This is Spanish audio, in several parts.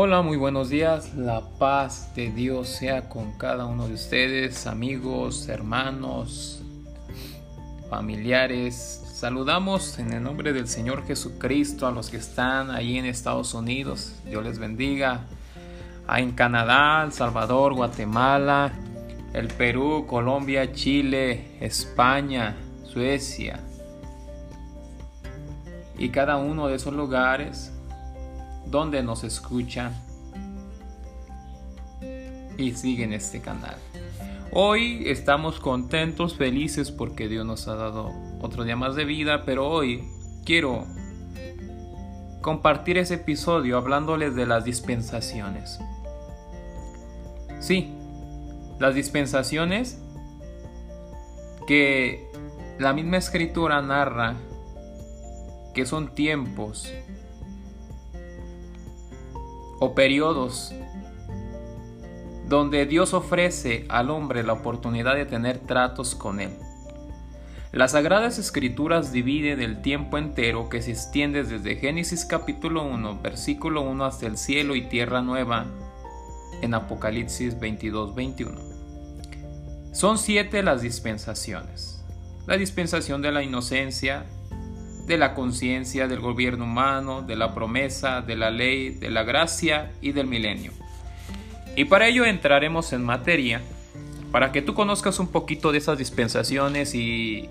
Hola, muy buenos días. La paz de Dios sea con cada uno de ustedes, amigos, hermanos, familiares. Saludamos en el nombre del Señor Jesucristo a los que están ahí en Estados Unidos. Dios les bendiga. En Canadá, El Salvador, Guatemala, el Perú, Colombia, Chile, España, Suecia. Y cada uno de esos lugares donde nos escuchan y siguen este canal. Hoy estamos contentos, felices porque Dios nos ha dado otro día más de vida, pero hoy quiero compartir ese episodio hablándoles de las dispensaciones. Sí, las dispensaciones que la misma escritura narra que son tiempos o periodos donde Dios ofrece al hombre la oportunidad de tener tratos con Él. Las Sagradas Escrituras dividen el tiempo entero que se extiende desde Génesis capítulo 1, versículo 1 hasta el cielo y tierra nueva en Apocalipsis 22, 21. Son siete las dispensaciones. La dispensación de la inocencia, de la conciencia, del gobierno humano, de la promesa, de la ley, de la gracia y del milenio. Y para ello entraremos en materia, para que tú conozcas un poquito de esas dispensaciones y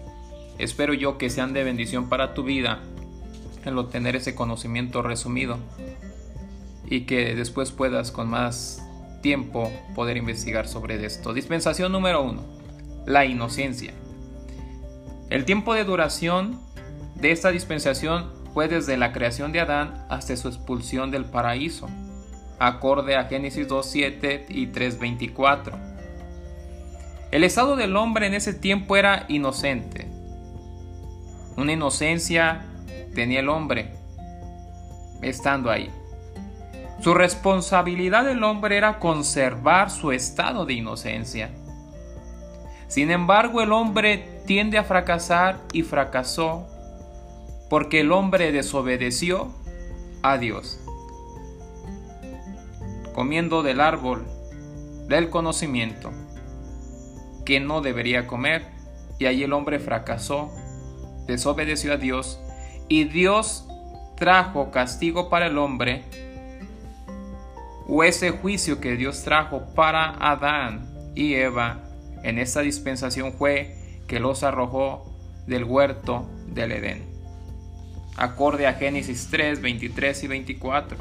espero yo que sean de bendición para tu vida el obtener ese conocimiento resumido y que después puedas con más tiempo poder investigar sobre esto. Dispensación número uno, la inocencia. El tiempo de duración de esta dispensación fue desde la creación de Adán hasta su expulsión del paraíso, acorde a Génesis 2.7 y 3.24. El estado del hombre en ese tiempo era inocente. Una inocencia tenía el hombre estando ahí. Su responsabilidad del hombre era conservar su estado de inocencia. Sin embargo, el hombre tiende a fracasar y fracasó porque el hombre desobedeció a Dios, comiendo del árbol del conocimiento que no debería comer, y allí el hombre fracasó, desobedeció a Dios, y Dios trajo castigo para el hombre, o ese juicio que Dios trajo para Adán y Eva en esta dispensación fue que los arrojó del huerto del Edén acorde a Génesis 3, 23 y 24.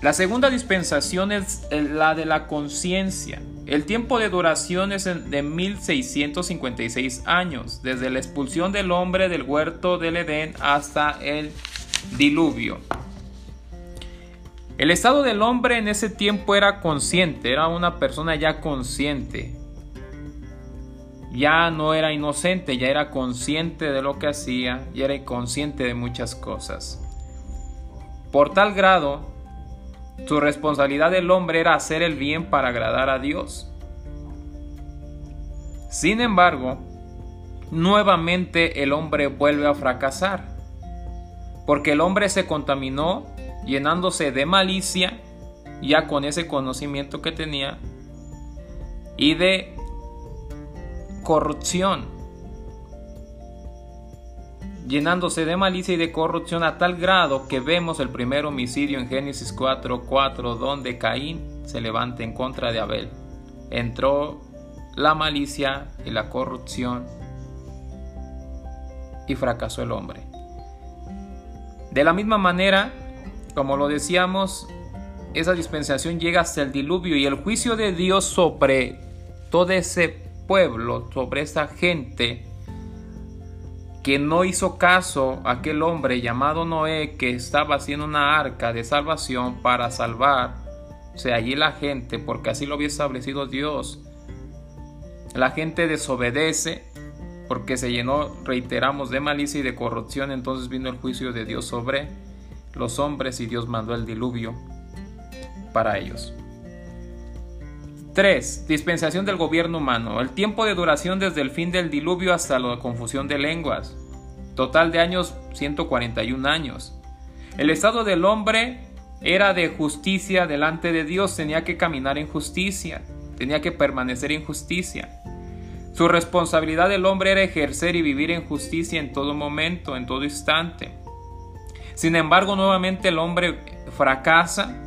La segunda dispensación es la de la conciencia. El tiempo de duración es de 1656 años, desde la expulsión del hombre del huerto del Edén hasta el diluvio. El estado del hombre en ese tiempo era consciente, era una persona ya consciente, ya no era inocente, ya era consciente de lo que hacía y era consciente de muchas cosas. Por tal grado, su responsabilidad del hombre era hacer el bien para agradar a Dios. Sin embargo, nuevamente el hombre vuelve a fracasar, porque el hombre se contaminó llenándose de malicia, ya con ese conocimiento que tenía, y de corrupción, llenándose de malicia y de corrupción a tal grado que vemos el primer homicidio en Génesis 4:4 donde Caín se levanta en contra de Abel. Entró la malicia y la corrupción y fracasó el hombre. De la misma manera, como lo decíamos, esa dispensación llega hasta el diluvio y el juicio de Dios sobre todo ese pueblo, sobre esa gente que no hizo caso a aquel hombre llamado Noé que estaba haciendo una arca de salvación para salvar, o sea, allí la gente, porque así lo había establecido Dios. La gente desobedece porque se llenó, reiteramos, de malicia y de corrupción, entonces vino el juicio de Dios sobre los hombres y Dios mandó el diluvio para ellos. 3. Dispensación del gobierno humano. El tiempo de duración desde el fin del diluvio hasta la confusión de lenguas. Total de años 141 años. El estado del hombre era de justicia delante de Dios, tenía que caminar en justicia, tenía que permanecer en justicia. Su responsabilidad del hombre era ejercer y vivir en justicia en todo momento, en todo instante. Sin embargo, nuevamente el hombre fracasa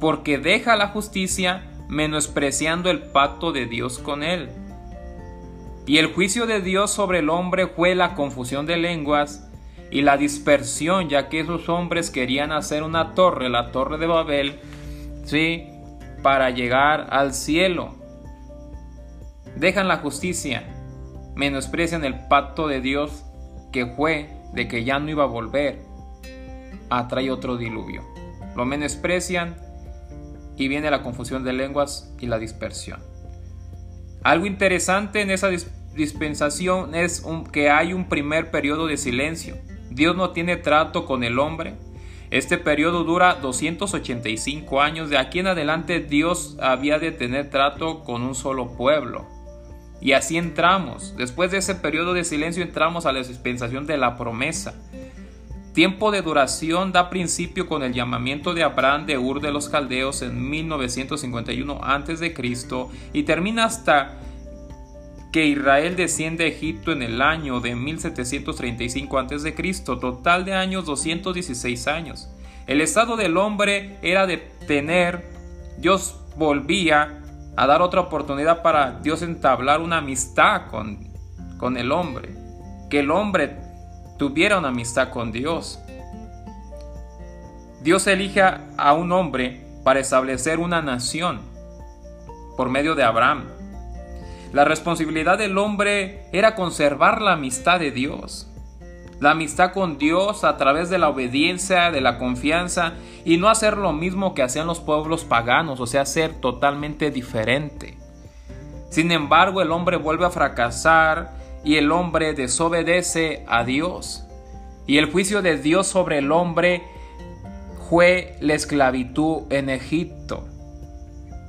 porque deja la justicia menospreciando el pacto de Dios con él. Y el juicio de Dios sobre el hombre fue la confusión de lenguas y la dispersión, ya que esos hombres querían hacer una torre, la torre de Babel, ¿sí? para llegar al cielo. Dejan la justicia, menosprecian el pacto de Dios que fue de que ya no iba a volver. Atrae otro diluvio. Lo menosprecian y viene la confusión de lenguas y la dispersión. Algo interesante en esa dispensación es que hay un primer periodo de silencio. Dios no tiene trato con el hombre. Este periodo dura 285 años. De aquí en adelante Dios había de tener trato con un solo pueblo. Y así entramos. Después de ese periodo de silencio entramos a la dispensación de la promesa. Tiempo de duración da principio con el llamamiento de Abraham de Ur de los Caldeos en 1951 a.C. y termina hasta que Israel desciende a Egipto en el año de 1735 a.C., total de años 216 años. El estado del hombre era de tener, Dios volvía a dar otra oportunidad para Dios entablar una amistad con, con el hombre, que el hombre tuviera una amistad con Dios. Dios elige a un hombre para establecer una nación por medio de Abraham. La responsabilidad del hombre era conservar la amistad de Dios. La amistad con Dios a través de la obediencia, de la confianza y no hacer lo mismo que hacían los pueblos paganos, o sea, ser totalmente diferente. Sin embargo, el hombre vuelve a fracasar y el hombre desobedece a Dios. Y el juicio de Dios sobre el hombre fue la esclavitud en Egipto.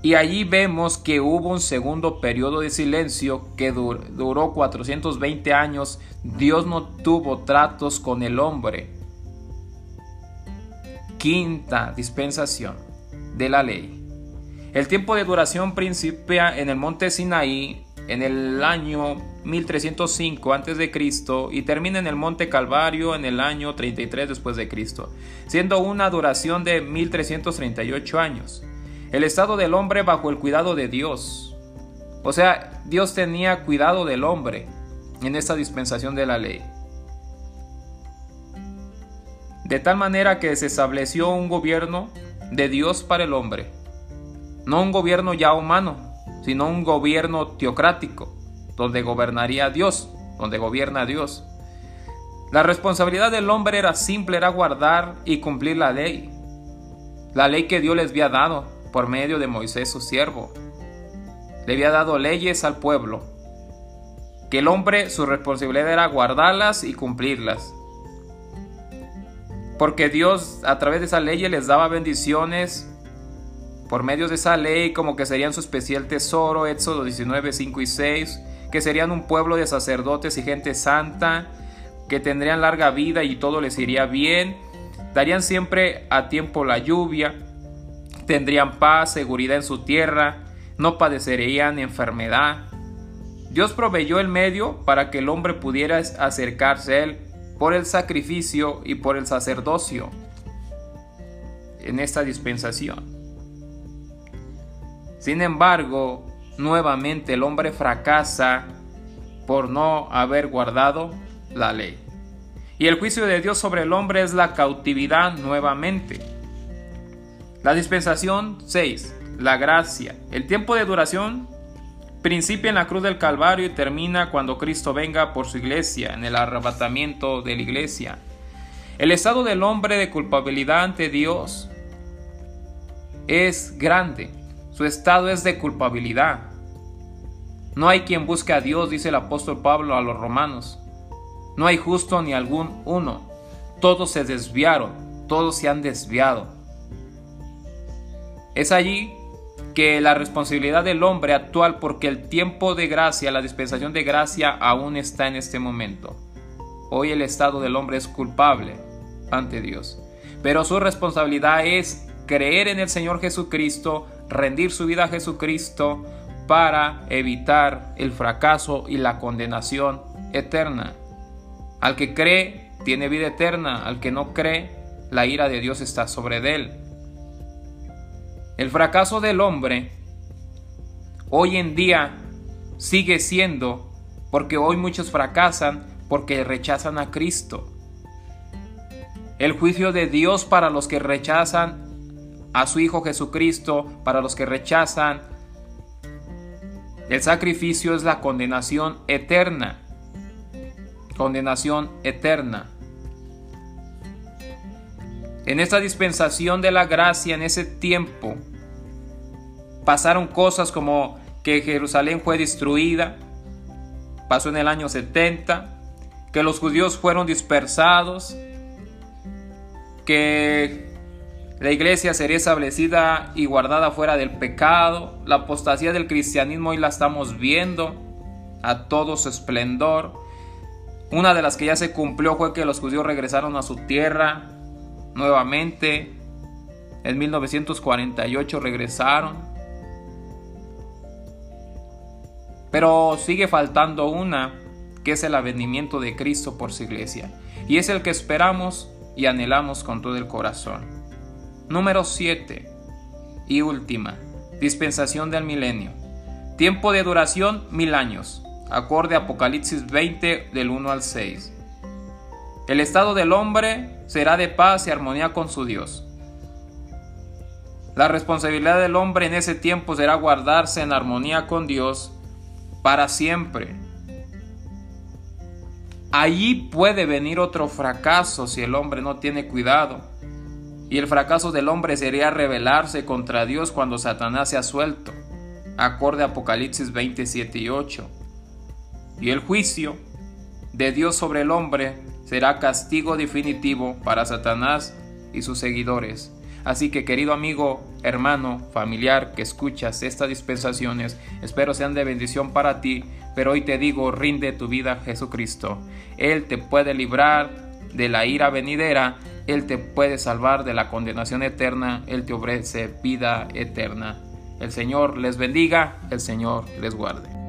Y allí vemos que hubo un segundo periodo de silencio que duró 420 años. Dios no tuvo tratos con el hombre. Quinta dispensación de la ley. El tiempo de duración principia en el monte Sinaí en el año 1305 a.C. y termina en el monte Calvario en el año 33 después de Cristo, siendo una duración de 1338 años el estado del hombre bajo el cuidado de Dios. O sea, Dios tenía cuidado del hombre en esta dispensación de la ley. De tal manera que se estableció un gobierno de Dios para el hombre. No un gobierno ya humano, sino un gobierno teocrático, donde gobernaría Dios, donde gobierna Dios. La responsabilidad del hombre era simple, era guardar y cumplir la ley. La ley que Dios les había dado por medio de Moisés su siervo. Le había dado leyes al pueblo, que el hombre su responsabilidad era guardarlas y cumplirlas. Porque Dios a través de esa ley les daba bendiciones por medio de esa ley como que serían su especial tesoro, Éxodo 19, 5 y 6, que serían un pueblo de sacerdotes y gente santa, que tendrían larga vida y todo les iría bien, darían siempre a tiempo la lluvia, tendrían paz, seguridad en su tierra, no padecerían enfermedad. Dios proveyó el medio para que el hombre pudiera acercarse a Él por el sacrificio y por el sacerdocio en esta dispensación. Sin embargo, nuevamente el hombre fracasa por no haber guardado la ley. Y el juicio de Dios sobre el hombre es la cautividad nuevamente. La dispensación 6. La gracia. El tiempo de duración principia en la cruz del Calvario y termina cuando Cristo venga por su iglesia, en el arrebatamiento de la iglesia. El estado del hombre de culpabilidad ante Dios es grande. Su estado es de culpabilidad. No hay quien busque a Dios, dice el apóstol Pablo a los romanos. No hay justo ni algún uno. Todos se desviaron, todos se han desviado. Es allí que la responsabilidad del hombre actual porque el tiempo de gracia, la dispensación de gracia aún está en este momento. Hoy el estado del hombre es culpable ante Dios. Pero su responsabilidad es creer en el Señor Jesucristo, rendir su vida a Jesucristo para evitar el fracaso y la condenación eterna. Al que cree, tiene vida eterna. Al que no cree, la ira de Dios está sobre él. El fracaso del hombre hoy en día sigue siendo porque hoy muchos fracasan porque rechazan a Cristo. El juicio de Dios para los que rechazan a su Hijo Jesucristo, para los que rechazan el sacrificio es la condenación eterna. Condenación eterna. En esta dispensación de la gracia, en ese tiempo, pasaron cosas como que Jerusalén fue destruida, pasó en el año 70, que los judíos fueron dispersados, que la iglesia sería establecida y guardada fuera del pecado. La apostasía del cristianismo hoy la estamos viendo a todo su esplendor. Una de las que ya se cumplió fue que los judíos regresaron a su tierra nuevamente. En 1948 regresaron. Pero sigue faltando una, que es el avenimiento de Cristo por su iglesia. Y es el que esperamos y anhelamos con todo el corazón. Número 7. Y última. Dispensación del milenio. Tiempo de duración mil años. Acorde Apocalipsis 20 del 1 al 6. El estado del hombre será de paz y armonía con su Dios. La responsabilidad del hombre en ese tiempo será guardarse en armonía con Dios para siempre. Allí puede venir otro fracaso si el hombre no tiene cuidado y el fracaso del hombre sería rebelarse contra Dios cuando Satanás sea suelto, acorde a Apocalipsis 27 y 8. Y el juicio de Dios sobre el hombre será castigo definitivo para Satanás y sus seguidores. Así que querido amigo, hermano, familiar que escuchas estas dispensaciones, espero sean de bendición para ti, pero hoy te digo, rinde tu vida a Jesucristo. Él te puede librar de la ira venidera él te puede salvar de la condenación eterna, Él te ofrece vida eterna. El Señor les bendiga, el Señor les guarde.